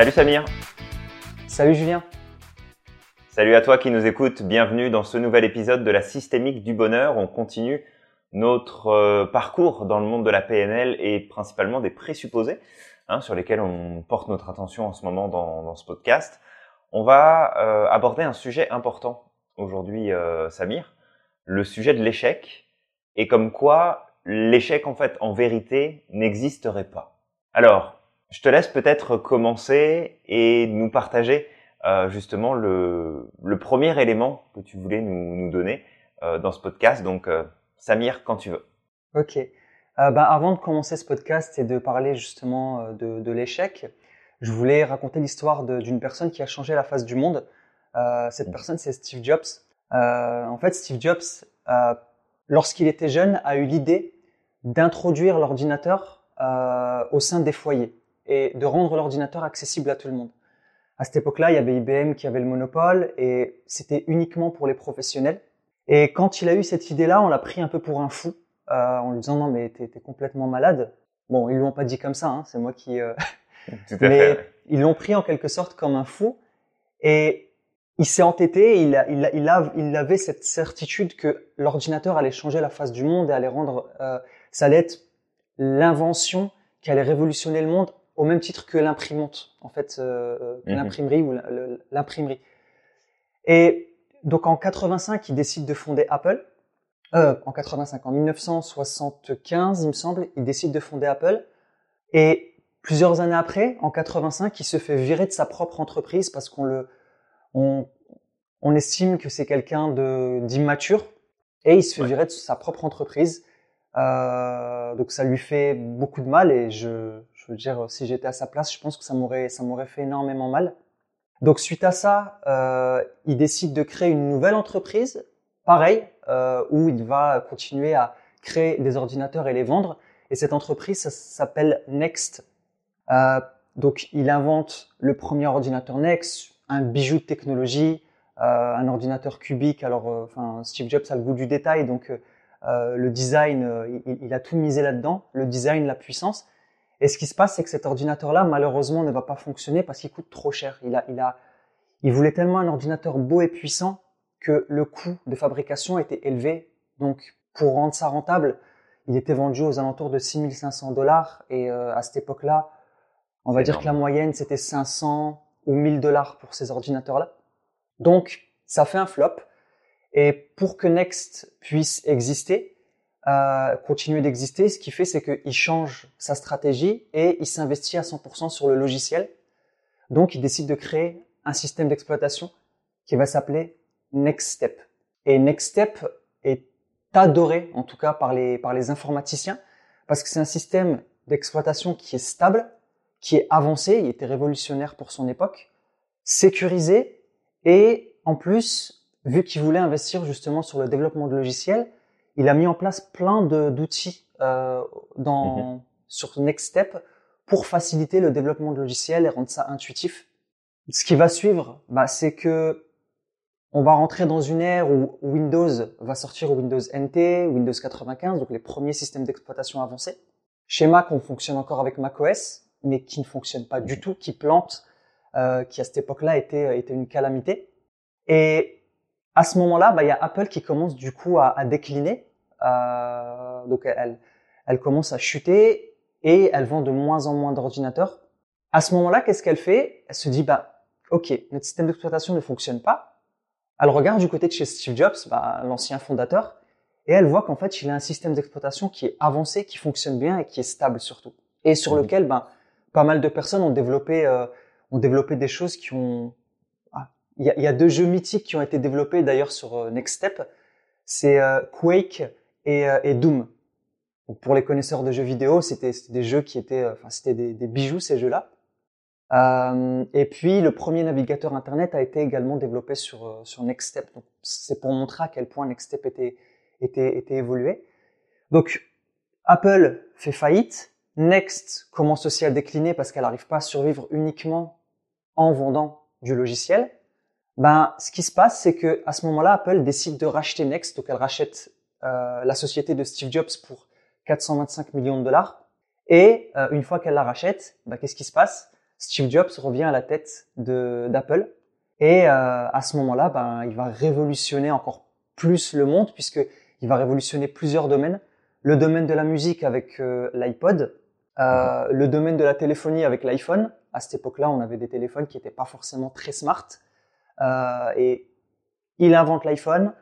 Salut Samir. Salut Julien. Salut à toi qui nous écoutes. Bienvenue dans ce nouvel épisode de la systémique du bonheur. On continue notre euh, parcours dans le monde de la PNL et principalement des présupposés hein, sur lesquels on porte notre attention en ce moment dans, dans ce podcast. On va euh, aborder un sujet important aujourd'hui, euh, Samir, le sujet de l'échec et comme quoi l'échec en fait en vérité n'existerait pas. Alors, je te laisse peut-être commencer et nous partager euh, justement le, le, premier élément que tu voulais nous, nous donner euh, dans ce podcast. Donc, euh, Samir, quand tu veux. Ok. bah, avant de commencer ce podcast et de parler justement de, de l'échec, je voulais raconter l'histoire d'une personne qui a changé la face du monde. cette mmh. personne, c'est Steve Jobs. en fait, Steve Jobs, lorsqu'il était jeune, a eu l'idée d'introduire l'ordinateur au sein des foyers et de rendre l'ordinateur accessible à tout le monde. À cette époque-là, il y avait IBM qui avait le monopole et c'était uniquement pour les professionnels. Et quand il a eu cette idée-là, on l'a pris un peu pour un fou, euh, en lui disant non mais t'es, complètement malade. Bon, ils l'ont pas dit comme ça, hein, c'est moi qui. Euh... mais ils l'ont pris en quelque sorte comme un fou et il s'est entêté. Il, a, il, a, il, a, il avait cette certitude que l'ordinateur allait changer la face du monde et allait rendre, euh, ça allait être l'invention qui allait révolutionner le monde au même titre que l'imprimante, en fait, euh, mhm. l'imprimerie ou l'imprimerie. Et donc en 85, il décide de fonder Apple. Euh, en 85, en 1975, il me semble, il décide de fonder Apple. Et plusieurs années après, en 85, il se fait virer de sa propre entreprise parce qu'on le, on, on estime que c'est quelqu'un de d'immature et il se fait virer de sa propre entreprise. Euh, donc ça lui fait beaucoup de mal et je, je veux dire, si j'étais à sa place, je pense que ça m'aurait, ça m'aurait fait énormément mal. Donc suite à ça, euh, il décide de créer une nouvelle entreprise, pareil, euh, où il va continuer à créer des ordinateurs et les vendre. Et cette entreprise, ça s'appelle Next. Euh, donc il invente le premier ordinateur Next, un bijou de technologie, un ordinateur cubique. Alors, enfin, Steve Jobs a le goût du détail, donc euh, le design, il, il, a tout misé là-dedans, le design, la puissance. Et ce qui se passe, c'est que cet ordinateur-là, malheureusement, ne va pas fonctionner parce qu'il coûte trop cher. Il a, il a, il voulait tellement un ordinateur beau et puissant que le coût de fabrication était élevé. Donc, pour rendre ça rentable, il était vendu aux alentours de 6500 dollars. Et euh, à cette époque-là, on va dire que la moyenne, c'était 500 ou 1000 dollars pour ces ordinateurs-là. Donc, ça fait un flop. Et pour que Next puisse exister, euh, continuer d'exister, ce qu'il fait, c'est qu'il change sa stratégie et il s'investit à 100% sur le logiciel. Donc, il décide de créer un système d'exploitation qui va s'appeler Next Step. Et Next Step est adoré, en tout cas par les, par les informaticiens, parce que c'est un système d'exploitation qui est stable, qui est avancé, il était révolutionnaire pour son époque, sécurisé, et en plus, vu qu'il voulait investir justement sur le développement de logiciels, il a mis en place plein d'outils euh, dans mhm. sur Next Step pour faciliter le développement de logiciels et rendre ça intuitif. Ce qui va suivre, bah, c'est que on va rentrer dans une ère où Windows va sortir Windows NT, Windows 95, donc les premiers systèmes d'exploitation avancés. Chez Mac, on fonctionne encore avec macOS, mais qui ne fonctionne pas du tout, qui plante, euh, qui à cette époque-là était, était une calamité. Et à ce moment-là, bah, il y a Apple qui commence du coup à, à décliner. Euh, donc elle, elle commence à chuter et elle vend de moins en moins d'ordinateurs. À ce moment-là, qu'est-ce qu'elle fait? Elle se dit bah ok, notre système d'exploitation ne fonctionne pas. Elle regarde du côté de chez Steve Jobs, bah, l'ancien fondateur, et elle voit qu'en fait il a un système d'exploitation qui est avancé, qui fonctionne bien et qui est stable surtout, et sur mmh. lequel ben pas mal de personnes ont développé euh, ont développé des choses qui ont il y a, deux jeux mythiques qui ont été développés d'ailleurs sur euh, Next Step. C'est euh, Quake et, euh, et Doom. Donc pour les connaisseurs de jeux vidéo, c'était des jeux qui étaient, enfin c'était des, bijoux ces jeux-là. Et puis le premier navigateur internet a été également développé sur sur Next Step. Donc c'est pour montrer à quel point Next Step était était était évolué. Donc Apple fait faillite. Next commence aussi à décliner parce qu'elle n'arrive pas à survivre uniquement en vendant du logiciel ben, ce qui se passe, c'est que à ce moment-là, Apple décide de racheter Next, donc elle rachète euh, la société de Steve Jobs pour 425 millions de dollars. Et euh, une fois qu'elle la rachète, ben, qu'est-ce qui se passe? Steve Jobs revient à la tête d'Apple. Et euh, à ce moment-là, ben, il va révolutionner encore plus le monde puisque il va révolutionner plusieurs domaines. Le domaine de la musique avec euh, l'iPod, euh, le domaine de la téléphonie avec l'iPhone. À cette époque-là, on avait des téléphones qui n'étaient pas forcément très smart. Euh, et il invente l'iPhone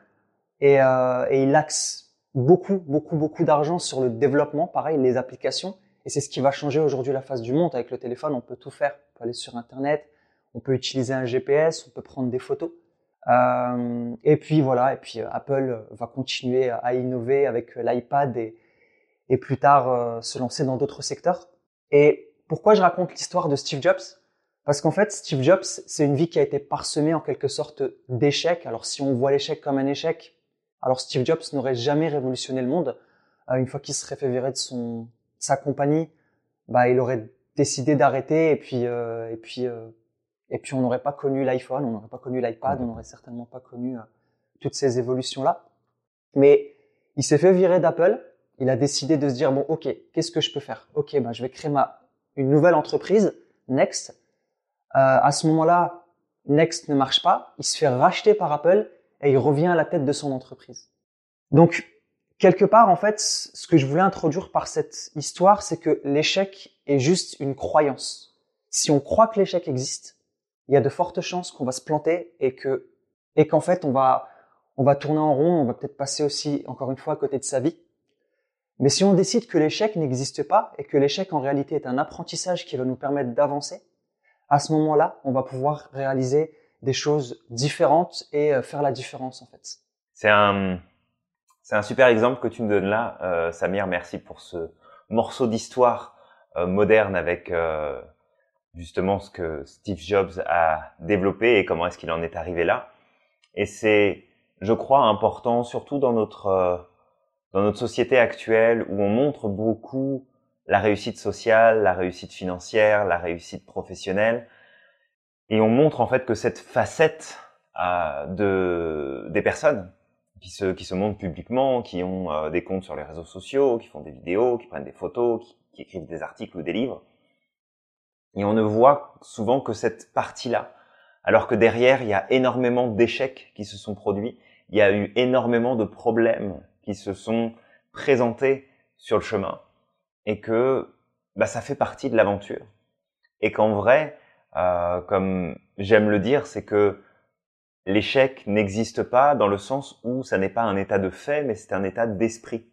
et, euh, et il axe beaucoup, beaucoup, beaucoup d'argent sur le développement, pareil, les applications. Et c'est ce qui va changer aujourd'hui la face du monde. Avec le téléphone, on peut tout faire. On peut aller sur Internet, on peut utiliser un GPS, on peut prendre des photos. Euh, et puis voilà, et puis Apple va continuer à innover avec l'iPad et, plus tard se lancer dans d'autres secteurs. Et pourquoi je raconte l'histoire de Steve Jobs? Parce qu'en fait, Steve Jobs, c'est une vie qui a été parsemée en quelque sorte d'échecs. Alors si on voit l'échec comme un échec, alors Steve Jobs n'aurait jamais révolutionné le monde. Euh, une fois qu'il serait fait virer de son sa compagnie, bah il aurait décidé d'arrêter et puis euh, et puis et puis on n'aurait pas connu l'iPhone, on n'aurait pas connu l'iPad, on n'aurait certainement pas connu toutes ces évolutions là. Mais il s'est fait virer d'Apple il a décidé de se dire bon ok qu'est-ce que je peux faire? Ok ben je vais créer ma une nouvelle entreprise Next euh, à ce moment-là Next ne marche pas il se fait racheter par Apple et il revient à la tête de son entreprise. Donc quelque part en fait ce que je voulais introduire par cette histoire c'est que l'échec est juste une croyance. Si on croit que l'échec existe il y a de fortes chances qu'on va se planter et que et qu'en fait on va on va tourner en rond on va peut-être passer aussi encore une fois à côté de sa vie. Mais si on décide que l'échec n'existe pas et que l'échec en réalité est un apprentissage qui va nous permettre d'avancer, à ce moment-là, on va pouvoir réaliser des choses différentes et euh, faire la différence en fait. C'est un, c'est un super exemple que tu me donnes là, euh, Samir. Merci pour ce morceau d'histoire euh, moderne avec justement ce que Steve Jobs a développé et comment est-ce qu'il en est arrivé là. Et c'est, je crois, important, surtout dans notre dans notre société actuelle où on montre beaucoup la réussite sociale, la réussite financière, la réussite professionnelle, et on montre en fait que cette facette euh, de des personnes qui se montrent publiquement, qui ont euh, des comptes sur les réseaux sociaux, qui font des vidéos, qui prennent des photos, qui, qui écrivent des articles ou des livres, et on ne voit souvent que cette partie-là, alors que derrière il y a énormément d'échecs qui se sont produits, il y a eu énormément de problèmes qui se sont présentés sur le chemin et que bah, ça fait partie de l'aventure. Et qu'en vrai, euh, comme j'aime le dire, c'est que l'échec n'existe pas dans le sens où ça n'est pas un état de fait, mais c'est un état d'esprit.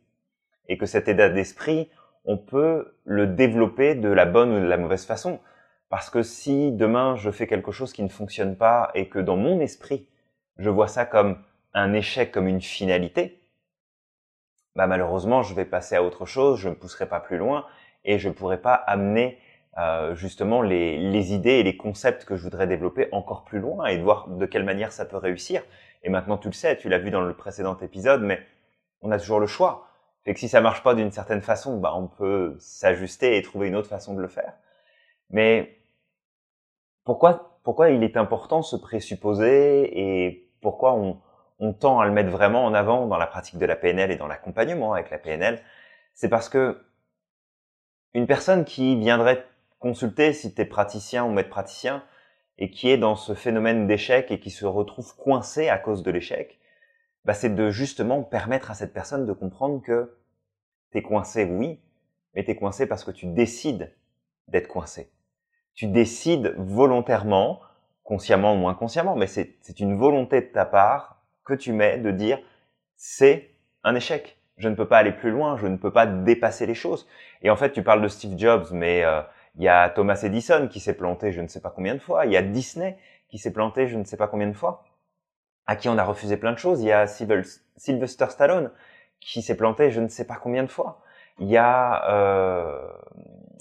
Et que cet état d'esprit, on peut le développer de la bonne ou de la mauvaise façon. Parce que si demain je fais quelque chose qui ne fonctionne pas et que dans mon esprit, je vois ça comme un échec, comme une finalité, bah malheureusement, je vais passer à autre chose, je ne pousserai pas plus loin et je ne pourrai pas amener euh, justement les, les, idées et les concepts que je voudrais développer encore plus loin et de voir de quelle manière ça peut réussir. Et maintenant, tu le sais, tu l'as vu dans le précédent épisode, mais on a toujours le choix. Fait que si ça marche pas d'une certaine façon, bah on peut s'ajuster et trouver une autre façon de le faire. Mais pourquoi pourquoi il est important ce présupposer et pourquoi on on tend à le mettre vraiment en avant dans la pratique de la PNL et dans l'accompagnement avec la PNL, c'est parce que une personne qui viendrait consulter si tu es praticien ou maître praticien et qui est dans ce phénomène d'échec et qui se retrouve coincé à cause de l'échec, bah c'est de justement permettre à cette personne de comprendre que tu es coincé, oui, mais tu es coincé parce que tu décides d'être coincé. Tu décides volontairement, consciemment ou moins consciemment, mais c'est une volonté de ta part que tu mets de dire c'est un échec. Je ne peux pas aller plus loin, je ne peux pas dépasser les choses. Et en fait, tu parles de Steve Jobs, mais euh, il y a Thomas Edison qui s'est planté je ne sais pas combien de fois. Il y a Disney qui s'est planté je ne sais pas combien de fois. À qui on a refusé plein de choses. Il y a Sylvester Stallone qui s'est planté je ne sais pas combien de fois. Il y a euh,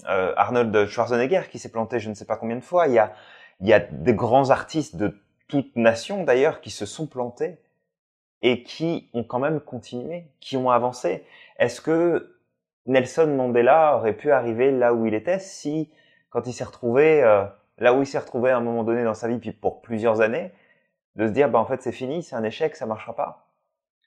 euh, Arnold Schwarzenegger qui s'est planté je ne sais pas combien de fois. Il y a, il y a des grands artistes de toute nation d'ailleurs qui se sont plantés et qui ont quand même continué, qui ont avancé. Est-ce que Nelson Mandela aurait pu arriver là où il était si, quand il s'est retrouvé, euh, là où il s'est retrouvé à un moment donné dans sa vie, puis pour plusieurs années, de se dire, bah en fait c'est fini, c'est un échec, ça marchera pas?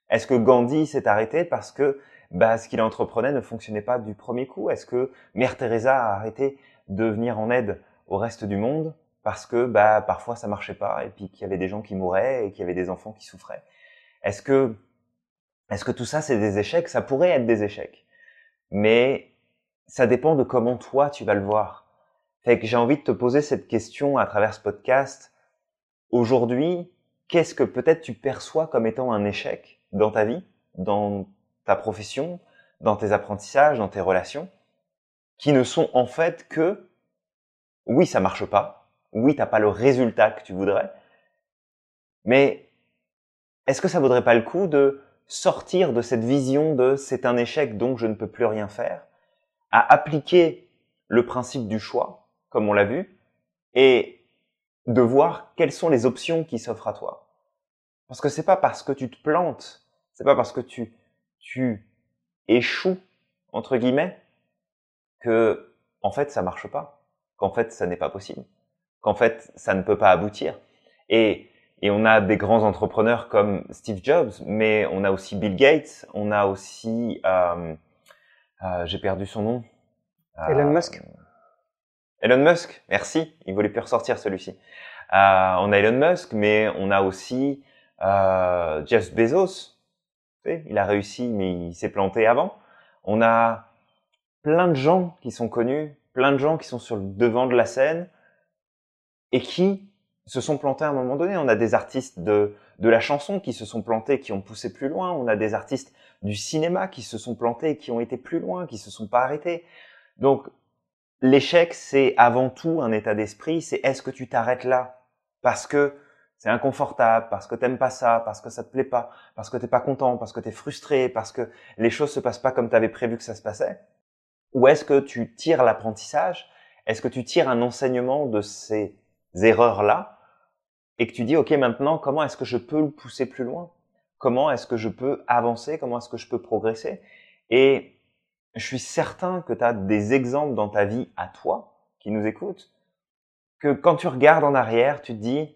Est-ce que Gandhi s'est arrêté parce que bah, ce qu'il entreprenait ne fonctionnait pas du premier coup? Est-ce que Mère Teresa a arrêté de venir en aide au reste du monde parce que bah parfois ça marchait pas et puis qu'il y avait des gens qui mouraient et qu'il y avait des enfants qui souffraient? Est-ce que est-ce que tout ça c'est des échecs? Ça pourrait être des échecs, mais ça dépend de comment toi tu vas le voir. Fait que j'ai envie de te poser cette question à travers ce podcast. Aujourd'hui, qu'est-ce que peut-être tu perçois comme étant un échec dans ta vie, dans ta profession, dans tes apprentissages, dans tes relations, qui ne sont en fait que oui, ça marche pas, oui, t'as pas le résultat que tu voudrais, mais est-ce que ça vaudrait pas le coup de sortir de cette vision de c'est un échec donc je ne peux plus rien faire, à appliquer le principe du choix, comme on l'a vu, et de voir quelles sont les options qui s'offrent à toi? Parce que c'est pas parce que tu te plantes, c'est pas parce que tu, tu échoues, entre guillemets, que, en fait, ça marche pas. Qu'en fait, ça n'est pas possible. Qu'en fait, ça ne peut pas aboutir. Et, et on a des grands entrepreneurs comme Steve Jobs, mais on a aussi Bill Gates, on a aussi, euh, euh, j'ai perdu son nom. Elon Musk. Euh, Elon Musk, merci. Il voulait plus ressortir celui-ci. Euh, on a Elon Musk, mais on a aussi euh, Jeff Bezos. Il a réussi, mais il s'est planté avant. On a plein de gens qui sont connus, plein de gens qui sont sur le devant de la scène et qui se sont plantés à un moment donné. On a des artistes de, de la chanson qui se sont plantés, qui ont poussé plus loin. On a des artistes du cinéma qui se sont plantés, qui ont été plus loin, qui se sont pas arrêtés. Donc, l'échec, c'est avant tout un état d'esprit. C'est est-ce que tu t'arrêtes là parce que c'est inconfortable, parce que t'aimes pas ça, parce que ça te plaît pas, parce que t'es pas content, parce que t'es frustré, parce que les choses se passent pas comme t'avais prévu que ça se passait? Ou est-ce que tu tires l'apprentissage? Est-ce que tu tires un enseignement de ces erreurs-là et que tu dis, OK, maintenant, comment est-ce que je peux le pousser plus loin? Comment est-ce que je peux avancer? Comment est-ce que je peux progresser? Et je suis certain que tu as des exemples dans ta vie à toi qui nous écoutent, que quand tu regardes en arrière, tu te dis,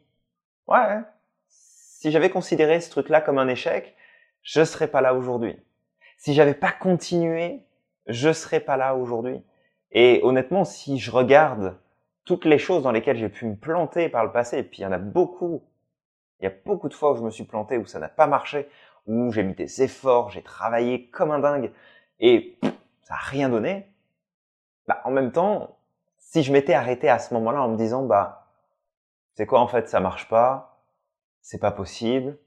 ouais, si j'avais considéré ce truc-là comme un échec, je serais pas là aujourd'hui. Si j'avais pas continué, je serais pas là aujourd'hui. Et honnêtement, si je regarde toutes les choses dans lesquelles j'ai pu me planter par le passé, et puis il y en a beaucoup, il y a beaucoup de fois où je me suis planté, où ça n'a pas marché, où j'ai mis des efforts, j'ai travaillé comme un dingue, et ça n'a rien donné, bah, en même temps, si je m'étais arrêté à ce moment-là en me disant, bah, c'est quoi en fait, ça marche pas, c'est pas possible,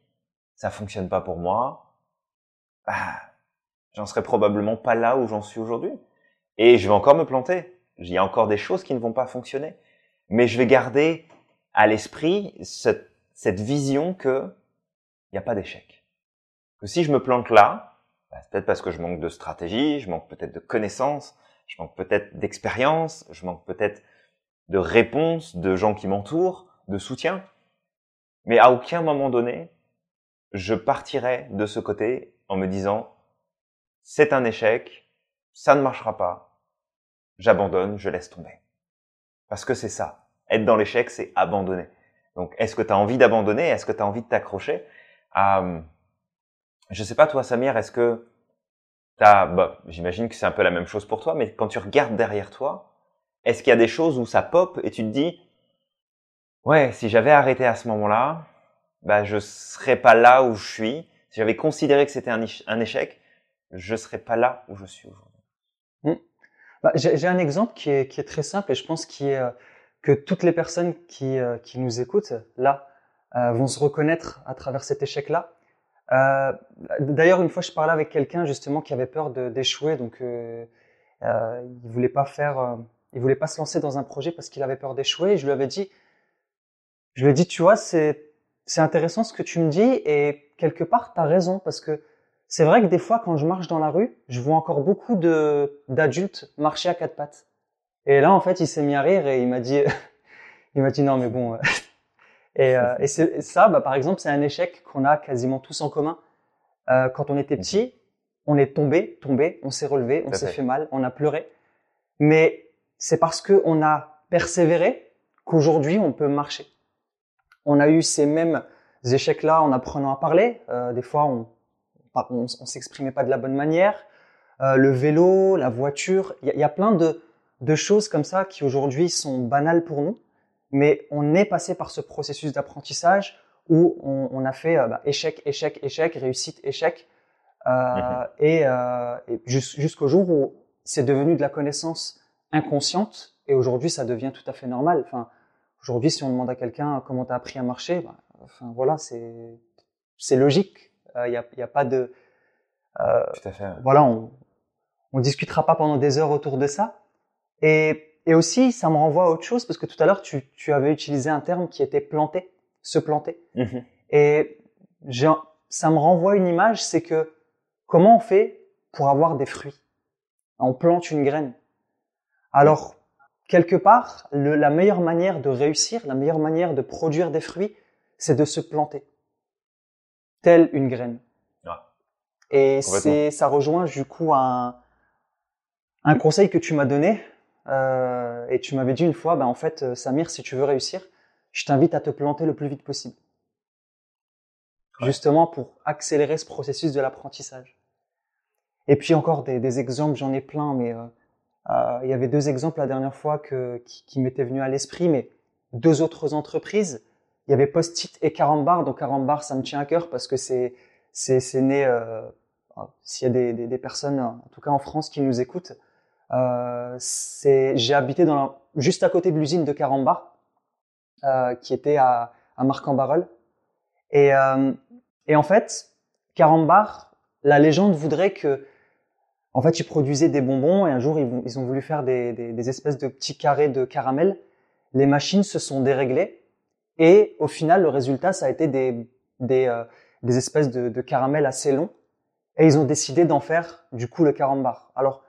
ça fonctionne pas pour moi, bah, j'en serais probablement pas là où j'en suis aujourd'hui. Et je vais encore me planter. Il y a encore des choses qui ne vont pas fonctionner. Mais je vais garder à l'esprit cette, cette vision que il n'y a pas d'échec. Que si je me plante là, bah, c'est peut-être parce que je manque de stratégie, je manque peut-être de connaissances, je manque peut-être d'expérience, je manque peut-être de réponses de gens qui m'entourent, de soutien. Mais à aucun moment donné, je partirai de ce côté en me disant, c'est un échec, ça ne marchera pas, j'abandonne, je laisse tomber. Parce que c'est ça. Être dans l'échec, c'est abandonner. Donc, est-ce que tu as envie d'abandonner? Est-ce que tu as envie de t'accrocher? Euh, je sais pas toi Samir, est-ce que t'as, bah, j'imagine que c'est un peu la même chose pour toi, mais quand tu regardes derrière toi, est-ce qu'il y a des choses où ça pop et tu te dis, ouais, si j'avais arrêté à ce moment-là, bah je serais pas là où je suis. Si j'avais considéré que c'était un, échec, je serais pas là où je suis aujourd'hui. Bah, J'ai un exemple qui est, très simple et je pense euh, que toutes les personnes qui, euh, nous écoutent là euh, vont se reconnaître à travers cet échec-là. D'ailleurs, une fois, je parlais avec quelqu'un justement qui avait peur d'échouer, donc il voulait pas faire, il voulait pas se lancer dans un projet parce qu'il avait peur d'échouer. Et je lui avais dit, je lui ai dit, tu vois, c'est c'est intéressant ce que tu me dis et quelque part, tu as raison parce que c'est vrai que des fois, quand je marche dans la rue, je vois encore beaucoup de d'adultes marcher à quatre pattes. Et là, en fait, il s'est mis à rire et il m'a dit, il m'a dit non, mais bon, et, euh, et, ça, bah, par exemple, c'est un échec qu'on a quasiment tous en commun. Euh, quand on était petit, on est tombé, tombé, on s'est relevé, on s'est fait mal, on a pleuré. Mais c'est parce que on a persévéré qu'aujourd'hui on peut marcher. On a eu ces mêmes échecs-là en apprenant à parler. Euh, des fois, on on, on s'exprimait pas de la bonne manière. Euh, le vélo, la voiture, il y, y, a plein de de choses comme ça qui aujourd'hui sont banales pour nous, mais on est passé par ce processus d'apprentissage où on, on, a fait euh, bah, échec, échec, échec, réussite, échec, euh, mhm. et, et jusqu'au jour où c'est devenu de la connaissance inconsciente, et aujourd'hui ça devient tout à fait normal. Enfin, aujourd'hui, si on demande à quelqu'un comment tu as appris à marcher, bah, enfin voilà, c'est logique. Il euh, n'y a, y a pas de euh, tout à fait. Voilà, on on discutera pas pendant des heures autour de ça. Et et aussi, ça me renvoie à autre chose parce que tout à l'heure, tu, tu avais utilisé un terme qui était planter, se planter. Mhm. Et ça me renvoie une image, c'est que comment on fait pour avoir des fruits? On plante une graine. Alors, quelque part, le, la meilleure manière de réussir, la meilleure manière de produire des fruits, c'est de se planter, telle une graine. Et c'est, ça rejoint du coup un, un conseil que tu m'as donné euh, et tu m'avais dit une fois, ben en fait, euh, Samir, si tu veux réussir, je t'invite à te planter le plus vite possible. Justement pour accélérer ce processus de l'apprentissage. Et puis encore des, des exemples, j'en ai plein, mais euh, euh, il y avait deux exemples la dernière fois que, qui, qui m'étaient venus à l'esprit, mais deux autres entreprises. Il y avait Post-it et Carambar. Donc Carambar, ça me tient à cœur parce que c'est c'est né. Euh, S'il y a des, des, des, personnes, en tout cas en France, qui nous écoutent, euh, j'ai habité dans juste à côté de l'usine de Carambar, euh, qui était à, à Marc-en-Barœul. Et, euh, et en fait, Carambar, la légende voudrait que, en fait, ils produisaient des bonbons et un jour ils, ont voulu faire des, des, espèces de petits carrés de caramel. Les machines se sont déréglées et au final, le résultat, ça a été des, des, euh, des espèces de, de caramel assez longs. Et ils ont décidé d'en faire du coup le carambar. Alors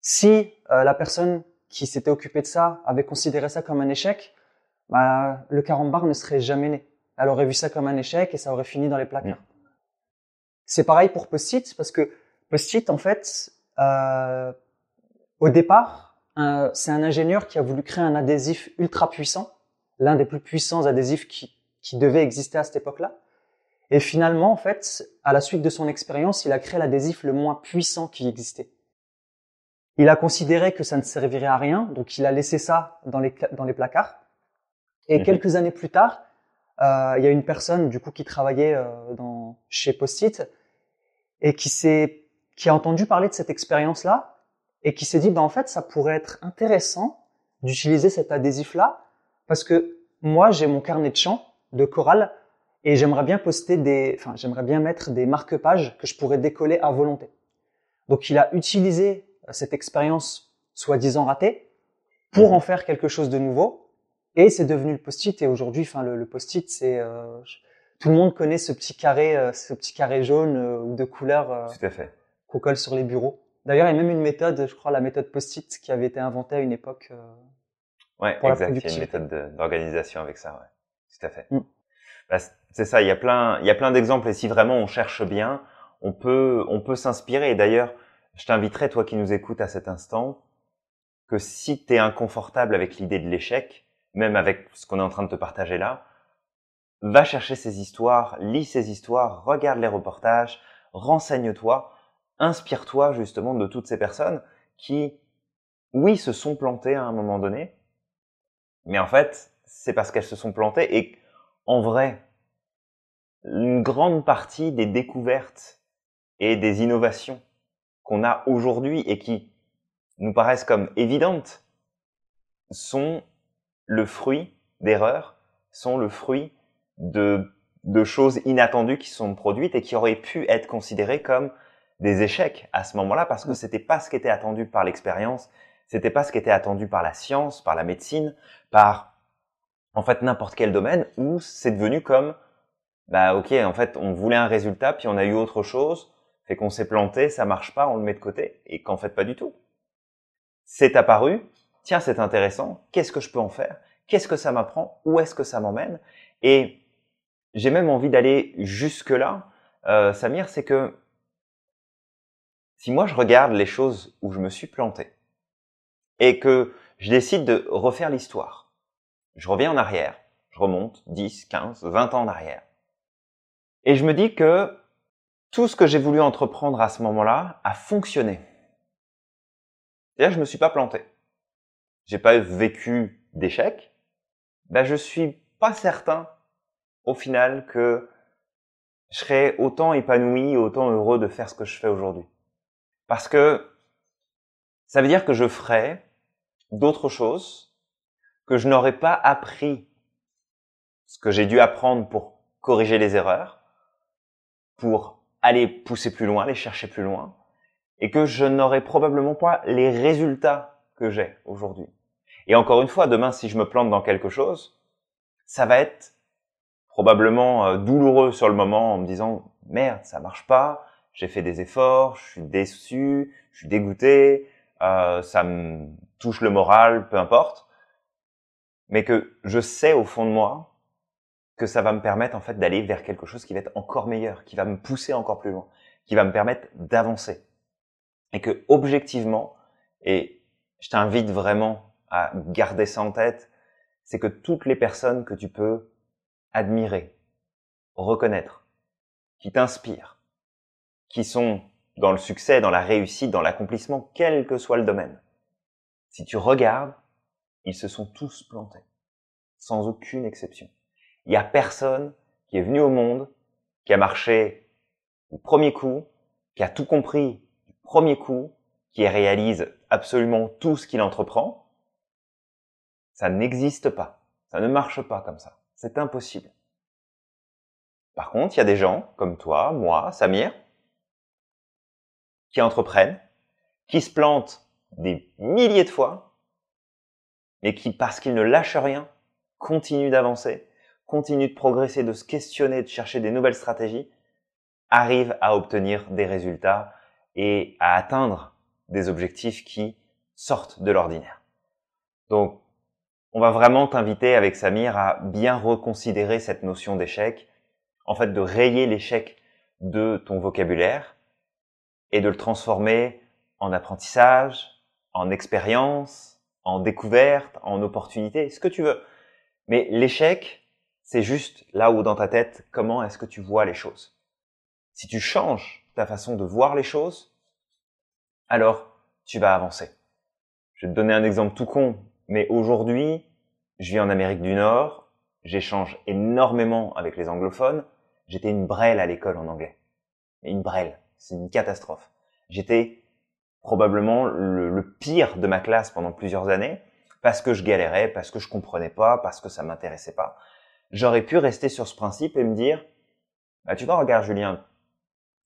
si euh, la personne qui s'était occupée de ça avait considéré ça comme un échec, bah, le carambar ne serait jamais né. Elle aurait vu ça comme un échec et ça aurait fini dans les placards. C'est pareil pour Post-it parce que Post-it, en fait, euh, au départ, c'est un ingénieur qui a voulu créer un adhésif ultra puissant, l'un des plus puissants adhésifs qui, qui devait exister à cette époque-là. Et finalement, en fait, à la suite de son expérience, il a créé l'adhésif le moins puissant qui existait. Il a considéré que ça ne servirait à rien, donc il a laissé ça dans les, dans les placards. Et mhm. quelques années plus tard, euh, il y a une personne du coup qui travaillait euh, dans, chez Post-it et qui s'est qui a entendu parler de cette expérience-là et qui s'est dit bah en fait ça pourrait être intéressant d'utiliser cet adhésif-là parce que moi j'ai mon carnet de chant de chorale et j'aimerais bien poster des enfin j'aimerais bien mettre des marque-pages que je pourrais décoller à volonté. Donc il a utilisé cette expérience soi-disant ratée pour mhm. en faire quelque chose de nouveau. Et c'est devenu le post-it. Et aujourd'hui, enfin, le, post-it, c'est euh, tout le monde connaît ce petit carré, euh, ce petit carré jaune euh, ou de couleur Tout à fait. qu'on colle sur les bureaux. D'ailleurs, il y a même une méthode, je crois, la méthode post-it, qui avait été inventée à une époque. Ouais, pour exact. Il y a une méthode d'organisation avec ça. Ouais. Tout à fait. Mm. Bah, c'est ça. Il y a plein, il y a plein d'exemples. Et si vraiment on cherche bien, on peut, on peut s'inspirer. Et d'ailleurs, je t'inviterai, toi qui nous écoutes à cet instant, que si tu es inconfortable avec l'idée de l'échec, même avec ce qu'on est en train de te partager là, va chercher ces histoires, lis ces histoires, regarde les reportages, renseigne-toi, inspire-toi justement de toutes ces personnes qui, oui, se sont plantées à un moment donné, mais en fait, c'est parce qu'elles se sont plantées et en vrai, une grande partie des découvertes et des innovations qu'on a aujourd'hui et qui nous paraissent comme évidentes sont le fruit d'erreurs, sont le fruit de, de choses inattendues qui sont produites et qui auraient pu être considérées comme des échecs à ce moment-là parce que mm. c'était pas ce qui était attendu par l'expérience, c'était pas ce qui était attendu par la science, par la médecine, par en fait n'importe quel domaine où c'est devenu comme bah ok en fait on voulait un résultat puis on a eu autre chose fait qu'on s'est planté, ça marche pas, on le met de côté, et qu'en fait pas du tout. C'est apparu, tiens c'est intéressant, qu'est-ce que je peux en faire Qu'est-ce que ça m'apprend Où est-ce que ça m'emmène Et j'ai même envie d'aller jusque là, euh, Samir, c'est que si moi je regarde les choses où je me suis planté et que je décide de refaire l'histoire, je reviens en arrière, je remonte 10, 15, 20 ans en arrière, et je me dis que tout ce que j'ai voulu entreprendre à ce moment-là a fonctionné. C'est-à-dire, je me suis pas planté. j'ai pas vécu d'échec, ben je suis pas certain au final que je serais autant épanoui, autant heureux de faire ce que je fais aujourd'hui. Parce que ça veut dire que je ferai d'autres choses que je n'aurais pas appris ce que j'ai dû apprendre pour corriger les erreurs, pour aller pousser plus loin, aller chercher plus loin, et que je n'aurais probablement pas les résultats que j'ai aujourd'hui. Et encore une fois, demain, si je me plante dans quelque chose, ça va être probablement euh, douloureux sur le moment en me disant merde, ça marche pas, j'ai fait des efforts, je suis déçu, je suis dégoûté, euh, ça me touche le moral, peu importe, mais que je sais au fond de moi que ça va me permettre en fait d'aller vers quelque chose qui va être encore meilleur, qui va me pousser encore plus loin, qui va me permettre d'avancer. Et que objectivement, et je t'invite vraiment à garder ça en tête, c'est que toutes les personnes que tu peux admirer, reconnaître, qui t'inspirent, qui sont dans le succès, dans la réussite, dans l'accomplissement, quel que soit le domaine. Si tu regardes, ils se sont tous plantés, sans aucune exception. Il n'y a personne qui est venu au monde, qui a marché du premier coup, qui a tout compris du premier coup, qui réalise absolument tout ce qu'il entreprend. Ça n'existe pas. Ça ne marche pas comme ça. C'est impossible. Par contre, il y a des gens comme toi, moi, Samir, qui entreprennent, qui se plantent des milliers de fois, mais qui, parce qu'ils ne lâchent rien, continuent d'avancer, continuent de progresser, de se questionner, de chercher des nouvelles stratégies, arrivent à obtenir des résultats et à atteindre des objectifs qui sortent de l'ordinaire. Donc, on va vraiment t'inviter avec Samir à bien reconsidérer cette notion d'échec, en fait de rayer l'échec de ton vocabulaire et de le transformer en apprentissage, en expérience, en découverte, en opportunité, ce que tu veux. Mais l'échec, c'est juste là où dans ta tête, comment est-ce que tu vois les choses? Si tu changes ta façon de voir les choses, alors tu vas avancer. Je vais te donner un exemple tout con, mais aujourd'hui, je vis en Amérique du Nord, j'échange énormément avec les anglophones, j'étais une brêle à l'école en anglais. Une brêle, c'est une catastrophe. J'étais probablement le, pire de ma classe pendant plusieurs années parce que je galérais, parce que je comprenais pas, parce que ça m'intéressait pas. J'aurais pu rester sur ce principe et me dire, bah tu vois, regarde Julien,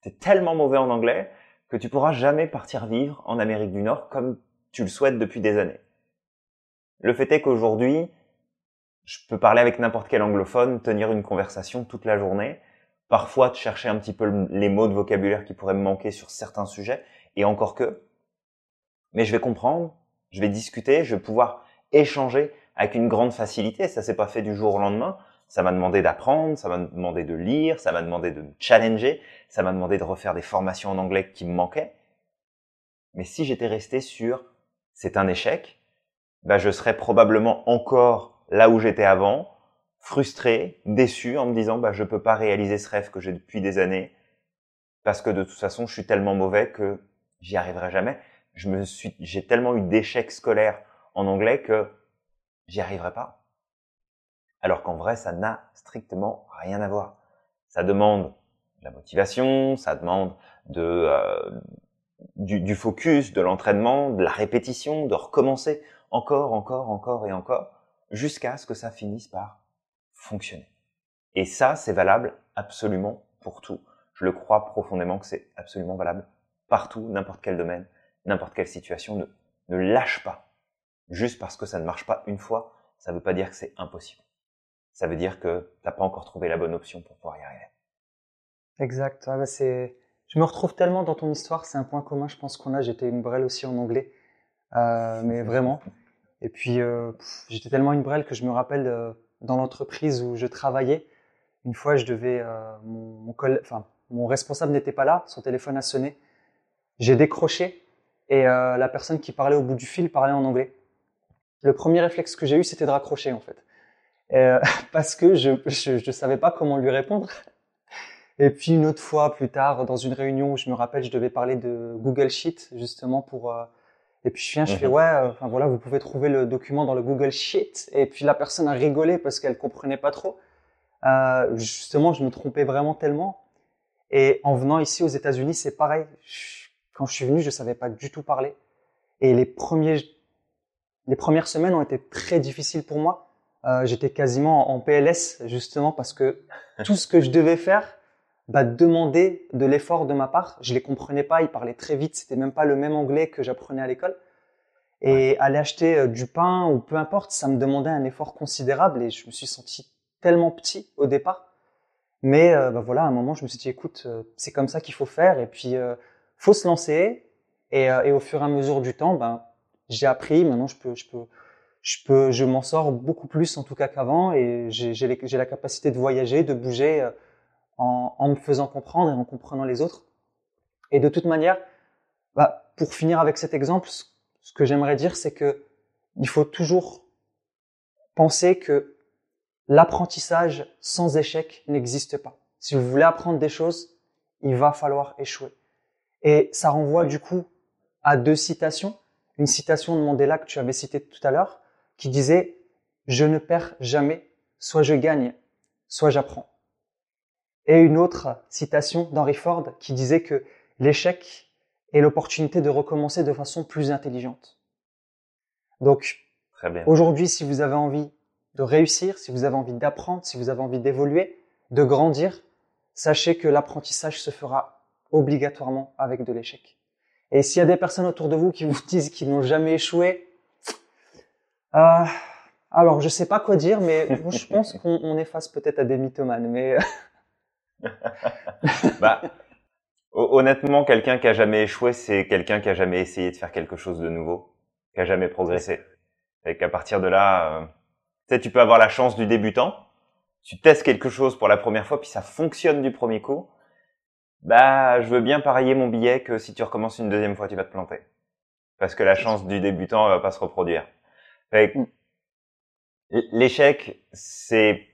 t'es tellement mauvais en anglais que tu pourras jamais partir vivre en Amérique du Nord comme tu le souhaites depuis des années. Le fait est qu'aujourd'hui, je peux parler avec n'importe quel anglophone, tenir une conversation toute la journée, parfois de chercher un petit peu les mots de vocabulaire qui pourraient me manquer sur certains sujets, et encore que. Mais je vais comprendre, je vais discuter, je vais pouvoir échanger avec une grande facilité. Ça s'est pas fait du jour au lendemain. Ça m'a demandé d'apprendre, ça m'a demandé de lire, ça m'a demandé de me challenger, ça m'a demandé de refaire des formations en anglais qui me manquaient. Mais si j'étais resté sur c'est un échec, bah je serais probablement encore là où j'étais avant, frustré, déçu, en me disant bah je peux pas réaliser ce rêve que j'ai depuis des années parce que de toute façon je suis tellement mauvais que j'y arriverai jamais. Je me suis, j'ai tellement eu d'échecs scolaires en anglais que j'y arriverai pas. Alors qu'en vrai ça n'a strictement rien à voir. Ça demande de la motivation, ça demande de euh, du, du focus, de l'entraînement, de la répétition, de recommencer encore, encore, encore et encore jusqu'à ce que ça finisse par fonctionner. Et ça, c'est valable absolument pour tout. Je le crois profondément que c'est absolument valable partout, n'importe quel domaine, n'importe quelle situation. Ne, ne lâche pas. Juste parce que ça ne marche pas une fois, ça ne veut pas dire que c'est impossible. Ça veut dire que tu n'as pas encore trouvé la bonne option pour pouvoir y arriver. Exact. Ah bah. Je me retrouve tellement dans ton histoire. C'est un point commun, je pense qu'on a. J'étais une brêle aussi en anglais. Euh, mais vraiment. Et puis, euh, j'étais tellement une brêle que je me rappelle euh, dans l'entreprise où je travaillais, une fois, je devais, euh, mon, responsable n'était pas là, son téléphone a sonné. J'ai décroché et euh, la personne qui parlait au bout du fil parlait en anglais. Le premier réflexe que j'ai eu, c'était de raccrocher en fait, euh, parce que je, je savais pas comment lui répondre. Et puis une autre fois plus tard, dans une réunion où je me rappelle, je devais parler de Google Sheet justement pour Et puis je viens, je fais Mhm. ouais, euh, enfin voilà, vous pouvez trouver le document dans le Google Sheet. Et puis la personne a rigolé parce qu'elle comprenait pas trop. Euh, justement, je me trompais vraiment tellement. Et en venant ici aux États-Unis, c'est pareil. Je- Quand je suis venu, je savais pas du tout parler. Et les premiers, les premières semaines ont été très difficiles pour moi. Euh, J'étais quasiment en PLS justement parce que tout ce que je devais faire bah, demandait de l'effort de ma part. Je les comprenais pas, ils parlaient très vite, c'était même pas le même anglais que j'apprenais à l'école. Et aller acheter euh, du pain ou peu importe, ça me demandait un effort considérable et je me suis senti tellement petit au départ. Mais euh, bah, voilà, à un moment, je me suis dit, écoute, euh, c'est comme ça qu'il faut faire et puis euh, faut se lancer. Et, et au fur et à mesure du temps, ben, j'ai appris. Maintenant, je peux, je peux, je peux, je m'en sors beaucoup plus en tout cas qu'avant et j'ai la capacité de voyager, de bouger en, en me faisant comprendre et en comprenant les autres. Et de toute manière, bah, pour finir avec cet exemple, ce que j'aimerais dire, c'est que il faut toujours penser que l'apprentissage sans échec n'existe pas. Si vous voulez apprendre des choses, il va falloir échouer. Et ça renvoie du coup à deux citations. Une citation de Mandela que tu avais citée tout à l'heure, qui disait « Je ne perds jamais, soit je gagne, soit j'apprends ». Et une autre citation d'Henry Ford qui disait que l'échec est l'opportunité de recommencer de façon plus intelligente. Donc. Aujourd'hui, si vous avez envie de réussir, si vous avez envie d'apprendre, si vous avez envie d'évoluer, de grandir, sachez que l'apprentissage se fera obligatoirement avec de l'échec. Et s'il y a des personnes autour de vous qui vous disent qu'ils n'ont jamais échoué, euh, alors je sais pas quoi dire, mais je pense qu'on on est face peut-être à des mythomanes. Mais Bah, ho- honnêtement, quelqu'un qui a jamais échoué, c'est quelqu'un qui a jamais essayé de faire quelque chose de nouveau, qui a jamais progressé. Et qu'à partir de là, euh, tu sais, tu peux avoir la chance du débutant. Tu testes quelque chose pour la première fois, puis ça fonctionne du premier coup. Bah, je veux bien parier mon billet que si tu recommences une deuxième fois, tu vas te planter. Parce que la chance du débutant elle va pas se reproduire. Mm. L'échec, c'est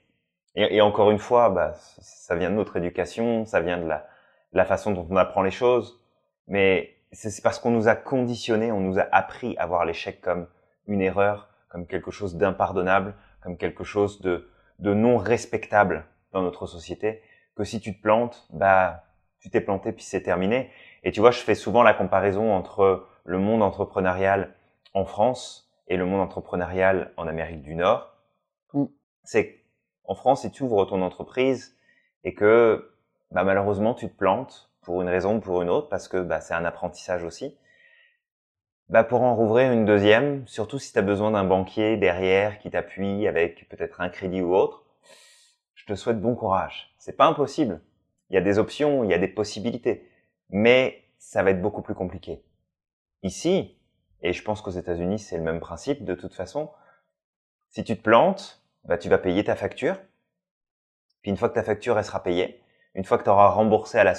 et, et encore une fois, bah, ça vient de notre éducation, ça vient de la, de la façon dont on apprend les choses, mais c'est parce qu'on nous a conditionnés, on nous a appris à voir l'échec comme une erreur, comme quelque chose d'impardonnable, comme quelque chose de, de non respectable dans notre société, que si tu te plantes, bah, tu t'es planté puis c'est terminé. Et tu vois, je fais souvent la comparaison entre le monde entrepreneurial en France et le monde entrepreneurial en Amérique du Nord. Mm. C'est en France, si tu ouvres ton entreprise et que bah, malheureusement tu te plantes pour une raison ou pour une autre, parce que bah, c'est un apprentissage aussi, bah, pour en rouvrir une deuxième, surtout si tu as besoin d'un banquier derrière qui t'appuie avec peut-être un crédit ou autre, je te souhaite bon courage. C'est pas impossible. Il y a des options, il y a des possibilités, mais ça va être beaucoup plus compliqué. Ici, et je pense qu'aux États-Unis c'est le même principe de toute façon, si tu te plantes, bah, tu vas payer ta facture. Puis une fois que ta facture elle sera payée, une fois que tu auras remboursé à la,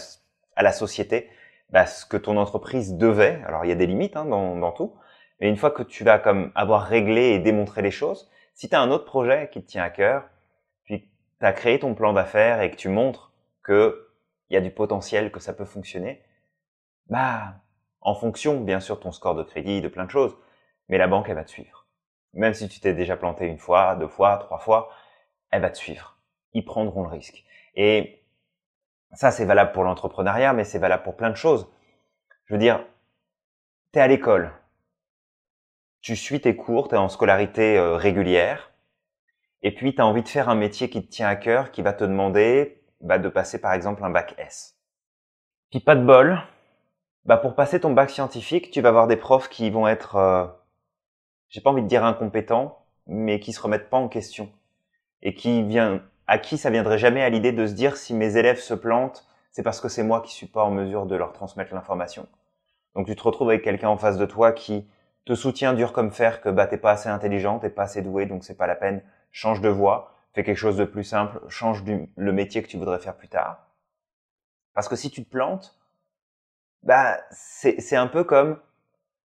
à la société bah, ce que ton entreprise devait, alors il y a des limites hein, dans, dans tout, mais une fois que tu vas comme avoir réglé et démontré les choses, si tu as un autre projet qui te tient à cœur, puis tu as créé ton plan d'affaires et que tu montres que il y a du potentiel, que ça peut fonctionner, bah en fonction bien sûr de ton score de crédit, de plein de choses, mais la banque elle va te suivre. Même si tu t'es déjà planté une fois, deux fois, trois fois, elle va te suivre. Ils prendront le risque. Et ça, c'est valable pour l'entrepreneuriat, mais c'est valable pour plein de choses. Je veux dire, tu es à l'école, tu suis tes cours, tu es en scolarité euh, régulière, et puis tu as envie de faire un métier qui te tient à cœur, qui va te demander bah, de passer par exemple un bac S. Puis pas de bol, bah, pour passer ton bac scientifique, tu vas avoir des profs qui vont être, euh, j'ai pas envie de dire incompétents, mais qui se remettent pas en question et qui vient, à qui ça viendrait jamais à l'idée de se dire si mes élèves se plantent, c'est parce que c'est moi qui suis pas en mesure de leur transmettre l'information. Donc tu te retrouves avec quelqu'un en face de toi qui te soutient dur comme fer que bah t'es pas assez intelligent, t'es pas assez doué, donc c'est pas la peine. Change de voie, fais quelque chose de plus simple, change du, le métier que tu voudrais faire plus tard. Parce que si tu te plantes, bah c'est un peu comme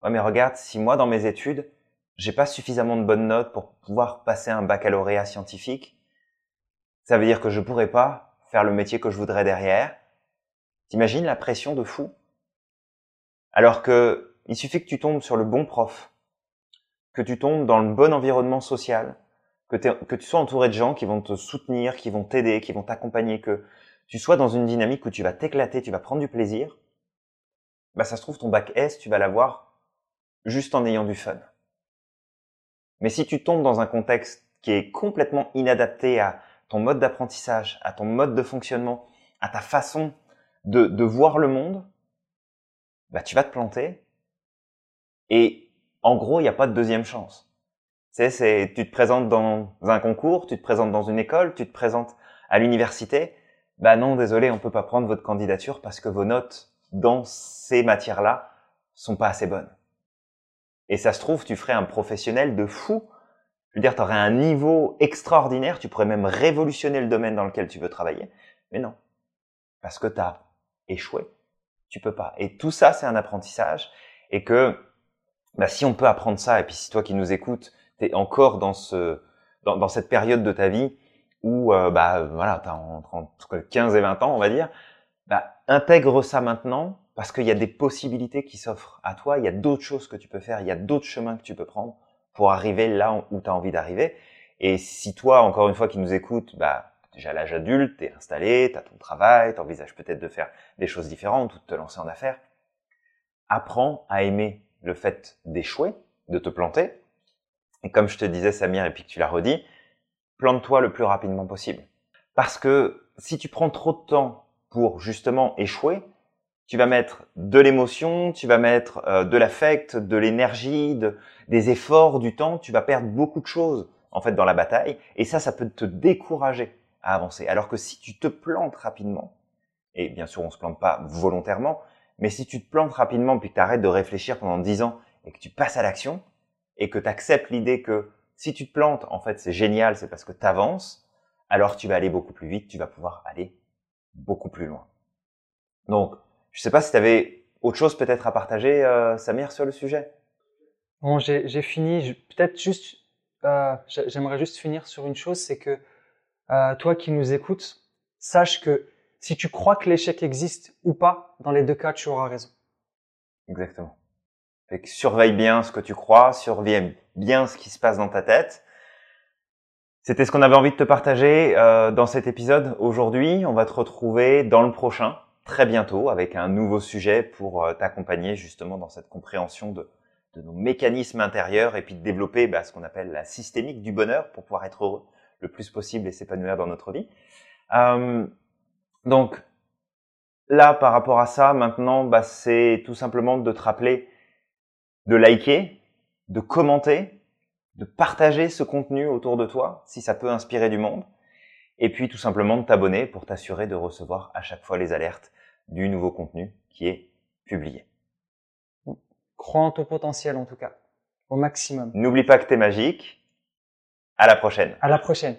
ouais mais regarde si moi dans mes études j'ai pas suffisamment de bonnes notes pour pouvoir passer un baccalauréat scientifique, ça veut dire que je pourrais pas faire le métier que je voudrais derrière. T'imagines la pression de fou? Alors que il suffit que tu tombes sur le bon prof, que tu tombes dans le bon environnement social, que, tu sois entouré de gens qui vont te soutenir, qui vont t'aider, qui vont t'accompagner, que tu sois dans une dynamique où tu vas t'éclater, tu vas prendre du plaisir, bah ça se trouve ton bac S, tu vas l'avoir juste en ayant du fun. Mais si tu tombes dans un contexte qui est complètement inadapté à ton mode d'apprentissage, à ton mode de fonctionnement, à ta façon de, de voir le monde, bah tu vas te planter. Et en gros, il n'y a pas de deuxième chance. C'est, c'est, tu te présentes dans un concours, tu te présentes dans une école, tu te présentes à l'université. Bah non, désolé, on peut pas prendre votre candidature parce que vos notes dans ces matières-là sont pas assez bonnes. Et ça se trouve, tu ferais un professionnel de fou. Je veux dire, tu aurais un niveau extraordinaire, tu pourrais même révolutionner le domaine dans lequel tu veux travailler. Mais non. Parce que tu as échoué. Tu peux pas. Et tout ça, c'est un apprentissage. Et que, bah, si on peut apprendre ça, et puis si toi qui nous écoutes, tu es encore dans ce, dans, cette période de ta vie où, euh, bah, voilà, tu as entre 15 et 20 ans, on va dire, bah, intègre ça maintenant parce qu'il y a des possibilités qui s'offrent à toi, il y a d'autres choses que tu peux faire, il y a d'autres chemins que tu peux prendre pour arriver là où tu as envie d'arriver. Et si toi, encore une fois, qui nous écoute, bah, déjà à l'âge adulte, tu es installé, tu as ton travail, tu envisages peut-être de faire des choses différentes ou de te lancer en affaires, apprends à aimer le fait d'échouer, de te planter. Et comme je te disais, Samir, et puis que tu l'as redit, plante-toi le plus rapidement possible. Parce que si tu prends trop de temps pour justement échouer, tu vas mettre de l'émotion, tu vas mettre euh, de l'affect, de l'énergie, de, des efforts, du temps, tu vas perdre beaucoup de choses en fait dans la bataille et ça ça peut te décourager à avancer. Alors que si tu te plantes rapidement et bien sûr on se plante pas volontairement, mais si tu te plantes rapidement puis que tu arrêtes de réfléchir pendant 10 ans et que tu passes à l'action et que tu acceptes l'idée que si tu te plantes en fait c'est génial, c'est parce que tu avances, alors tu vas aller beaucoup plus vite, tu vas pouvoir aller beaucoup plus loin. Donc, je sais pas si tu avais autre chose peut-être à partager, euh, Samir, sur le sujet. Bon, j'ai fini. Peut-être juste, euh, j'aimerais juste finir sur une chose, c'est que euh, toi qui nous écoutes, sache que si tu crois que l'échec existe ou pas, dans les deux cas, tu auras raison. Exactement. Fait que surveille bien ce que tu crois, surveille bien ce qui se passe dans ta tête. C'était ce qu'on avait envie de te partager euh, dans cet épisode aujourd'hui. On va te retrouver dans le prochain, très bientôt, avec un nouveau sujet pour euh, t'accompagner justement dans cette compréhension de, nos mécanismes intérieurs et puis de développer bah, ce qu'on appelle la systémique du bonheur pour pouvoir être heureux le plus possible et s'épanouir dans notre vie. Euh, donc là, par rapport à ça, maintenant, bah, c'est tout simplement de te rappeler de liker, de commenter, de partager ce contenu autour de toi si ça peut inspirer du monde. Et puis tout simplement de t'abonner pour t'assurer de recevoir à chaque fois les alertes du nouveau contenu qui est publié. Crois en ton potentiel en tout cas, au maximum. N'oublie pas que t'es magique. À la prochaine. À la prochaine.